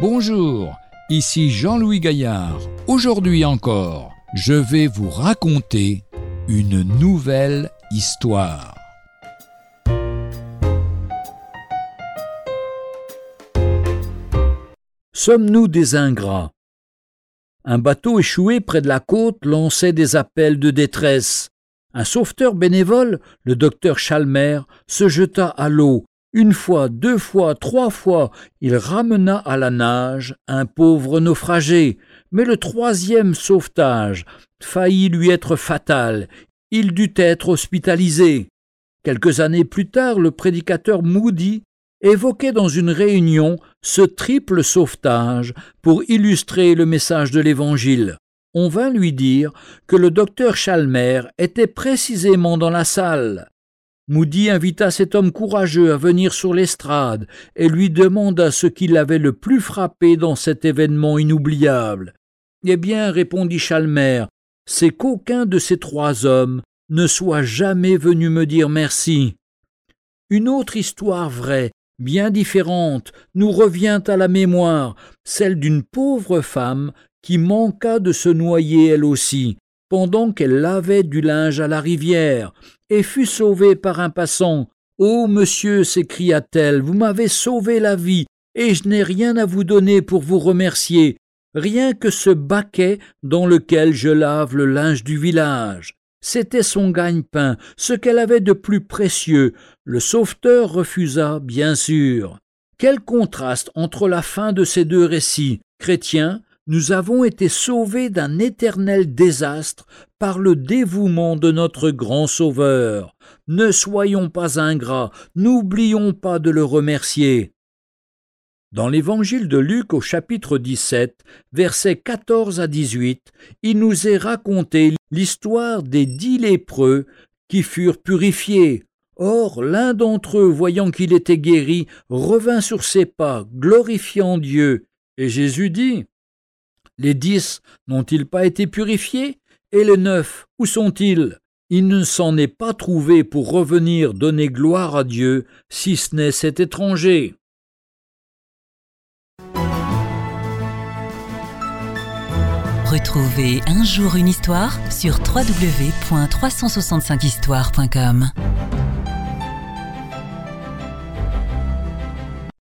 Bonjour, ici Jean-Louis Gaillard. Aujourd'hui encore, je vais vous raconter une nouvelle histoire. Sommes-nous des ingrats? Un bateau échoué près de la côte lançait des appels de détresse. Un sauveteur bénévole, le docteur Chalmer, se jeta à l'eau une fois, deux fois, trois fois, il ramena à la nage un pauvre naufragé, mais le troisième sauvetage faillit lui être fatal. Il dut être hospitalisé. Quelques années plus tard, le prédicateur Moody évoquait dans une réunion ce triple sauvetage pour illustrer le message de l'Évangile. On vint lui dire que le docteur Chalmer était précisément dans la salle. Moody invita cet homme courageux à venir sur l'estrade et lui demanda ce qui l'avait le plus frappé dans cet événement inoubliable. Eh bien, répondit Chalmer, c'est qu'aucun de ces trois hommes ne soit jamais venu me dire merci. Une autre histoire vraie, bien différente, nous revient à la mémoire, celle d'une pauvre femme qui manqua de se noyer elle aussi, pendant qu'elle lavait du linge à la rivière, et fut sauvée par un passant. Oh, monsieur, s'écria-t-elle, vous m'avez sauvé la vie, et je n'ai rien à vous donner pour vous remercier, rien que ce baquet dans lequel je lave le linge du village. C'était son gagne-pain, ce qu'elle avait de plus précieux. Le sauveteur refusa, bien sûr. Quel contraste entre la fin de ces deux récits. Chrétien, nous avons été sauvés d'un éternel désastre par le dévouement de notre grand Sauveur. Ne soyons pas ingrats, n'oublions pas de le remercier. Dans l'évangile de Luc au chapitre 17, versets 14 à 18, il nous est raconté l'histoire des dix lépreux qui furent purifiés. Or, l'un d'entre eux, voyant qu'il était guéri, revint sur ses pas, glorifiant Dieu. Et Jésus dit les dix n'ont-ils pas été purifiés? Et les neuf, où sont-ils? Il ne s'en est pas trouvé pour revenir donner gloire à Dieu, si ce n'est cet étranger. Retrouvez un jour une histoire sur www.365histoire.com.